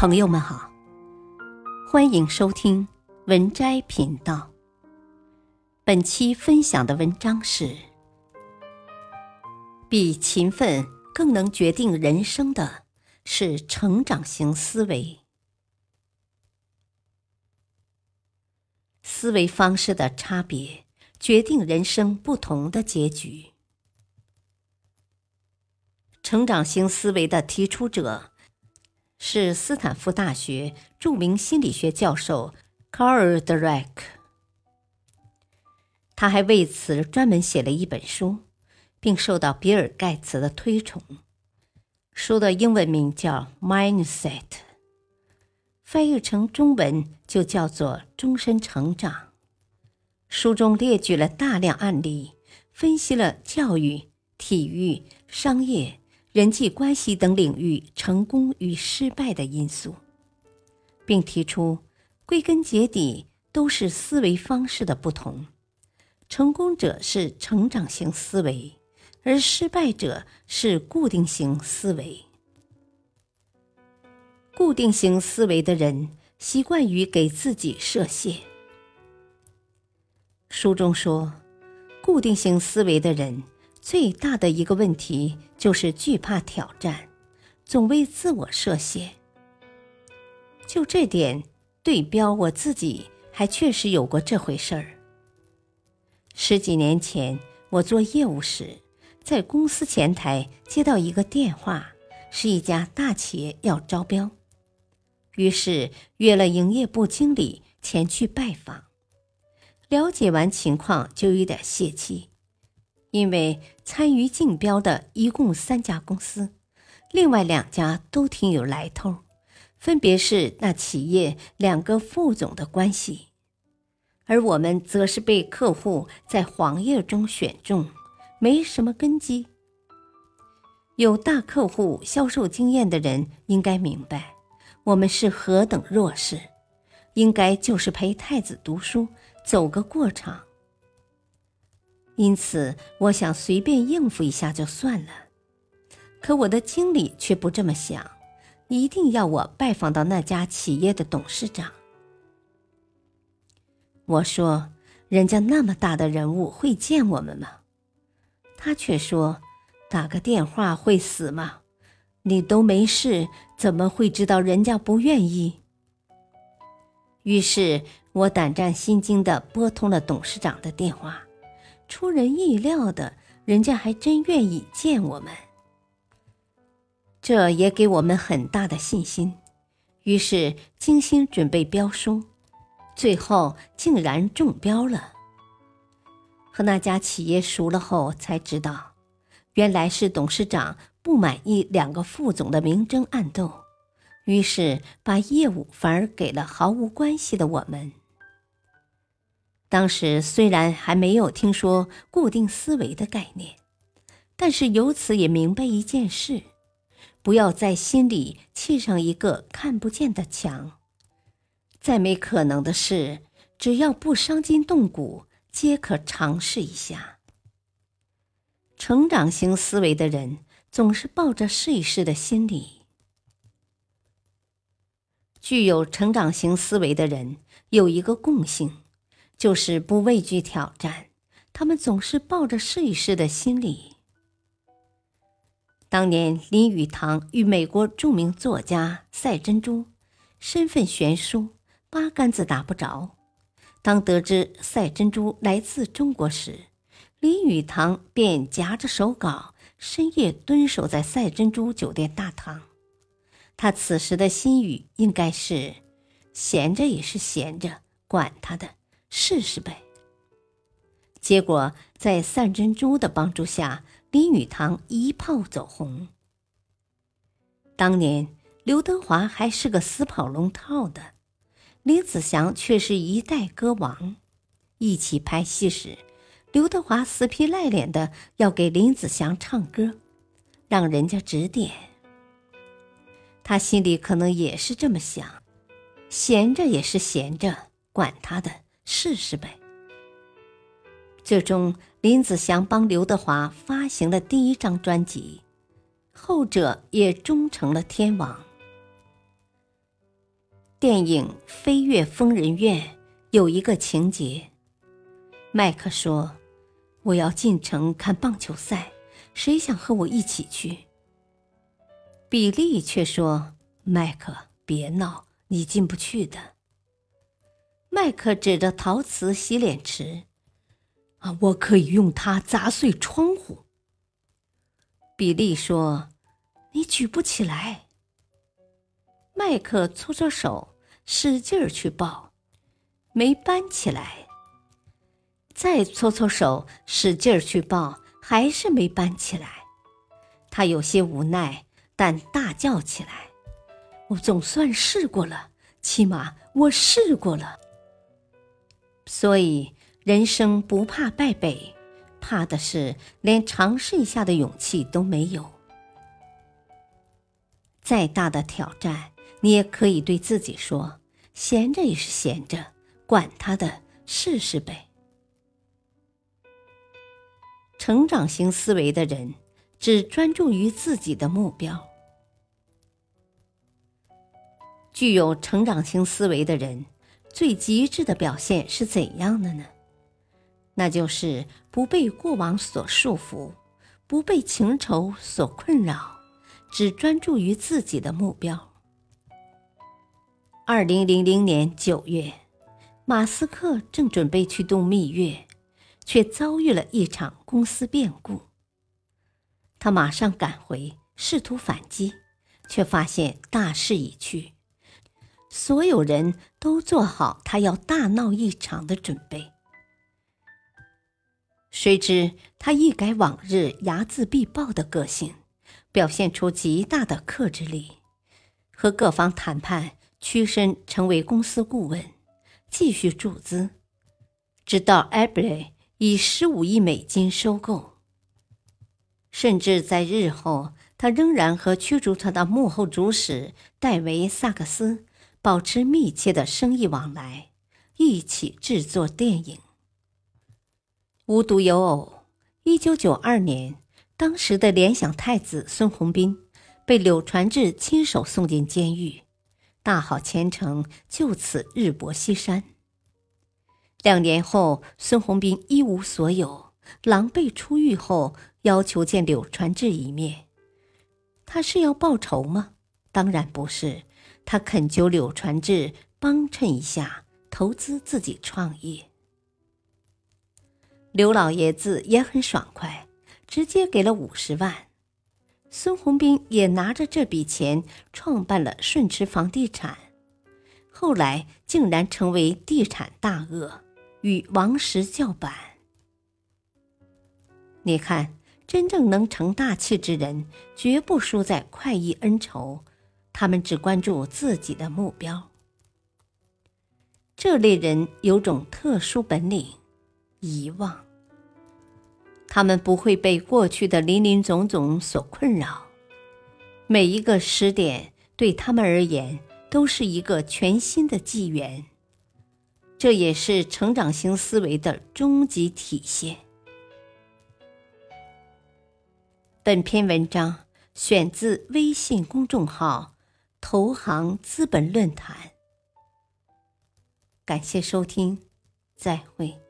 朋友们好，欢迎收听文摘频道。本期分享的文章是：比勤奋更能决定人生的是成长型思维。思维方式的差别，决定人生不同的结局。成长型思维的提出者。是斯坦福大学著名心理学教授 Carl Dweck，他还为此专门写了一本书，并受到比尔盖茨的推崇。书的英文名叫《Mindset》，翻译成中文就叫做《终身成长》。书中列举了大量案例，分析了教育、体育、商业。人际关系等领域成功与失败的因素，并提出，归根结底都是思维方式的不同。成功者是成长型思维，而失败者是固定型思维。固定型思维的人习惯于给自己设限。书中说，固定型思维的人。最大的一个问题就是惧怕挑战，总为自我设限。就这点对标，我自己还确实有过这回事儿。十几年前，我做业务时，在公司前台接到一个电话，是一家大企业要招标，于是约了营业部经理前去拜访。了解完情况，就有点泄气。因为参与竞标的一共三家公司，另外两家都挺有来头，分别是那企业两个副总的关系，而我们则是被客户在黄页中选中，没什么根基。有大客户销售经验的人应该明白，我们是何等弱势，应该就是陪太子读书，走个过场。因此，我想随便应付一下就算了。可我的经理却不这么想，一定要我拜访到那家企业的董事长。我说：“人家那么大的人物会见我们吗？”他却说：“打个电话会死吗？你都没事，怎么会知道人家不愿意？”于是我胆战心惊地拨通了董事长的电话。出人意料的，人家还真愿意见我们，这也给我们很大的信心。于是精心准备标书，最后竟然中标了。和那家企业熟了后，才知道，原来是董事长不满意两个副总的明争暗斗，于是把业务反而给了毫无关系的我们。当时虽然还没有听说固定思维的概念，但是由此也明白一件事：不要在心里砌上一个看不见的墙。再没可能的事，只要不伤筋动骨，皆可尝试一下。成长型思维的人总是抱着试一试的心理。具有成长型思维的人有一个共性。就是不畏惧挑战，他们总是抱着试一试的心理。当年林语堂与美国著名作家赛珍珠身份悬殊，八竿子打不着。当得知赛珍珠来自中国时，林语堂便夹着手稿，深夜蹲守在赛珍珠酒店大堂。他此时的心语应该是：闲着也是闲着，管他的。试试呗。结果在散珍珠的帮助下，林语堂一炮走红。当年刘德华还是个死跑龙套的，林子祥却是一代歌王。一起拍戏时，刘德华死皮赖脸的要给林子祥唱歌，让人家指点。他心里可能也是这么想：闲着也是闲着，管他的。试试呗。最终，林子祥帮刘德华发行了第一张专辑，后者也终成了天王。电影《飞越疯人院》有一个情节，麦克说：“我要进城看棒球赛，谁想和我一起去？”比利却说：“麦克，别闹，你进不去的。”麦克指着陶瓷洗脸池：“啊，我可以用它砸碎窗户。”比利说：“你举不起来。”麦克搓搓手，使劲儿去抱，没搬起来。再搓搓手，使劲儿去抱，还是没搬起来。他有些无奈，但大叫起来：“我总算试过了，起码我试过了。”所以，人生不怕败北，怕的是连尝试一下的勇气都没有。再大的挑战。你也可以对自己说：“闲着也是闲着，管他的，试试呗。”成长型思维的人只专注于自己的目标。具有成长型思维的人最极致的表现是怎样的呢？那就是不被过往所束缚，不被情仇所困扰，只专注于自己的目标。二零零零年九月，马斯克正准备去度蜜月，却遭遇了一场公司变故。他马上赶回，试图反击，却发现大势已去，所有人都做好他要大闹一场的准备。谁知他一改往日睚眦必报的个性，表现出极大的克制力，和各方谈判。屈身成为公司顾问，继续注资，直到 a b r y 以十五亿美金收购。甚至在日后，他仍然和驱逐他的幕后主使戴维·萨克斯保持密切的生意往来，一起制作电影。无独有偶，一九九二年，当时的联想太子孙宏斌被柳传志亲手送进监狱。大好前程就此日薄西山。两年后，孙宏斌一无所有，狼狈出狱后，要求见柳传志一面。他是要报仇吗？当然不是，他恳求柳传志帮衬一下，投资自己创业。刘老爷子也很爽快，直接给了五十万。孙宏斌也拿着这笔钱创办了顺驰房地产，后来竟然成为地产大鳄，与王石叫板。你看，真正能成大器之人，绝不输在快意恩仇，他们只关注自己的目标。这类人有种特殊本领——遗忘。他们不会被过去的林林总总所困扰，每一个时点对他们而言都是一个全新的纪元。这也是成长型思维的终极体现。本篇文章选自微信公众号“投行资本论坛”。感谢收听，再会。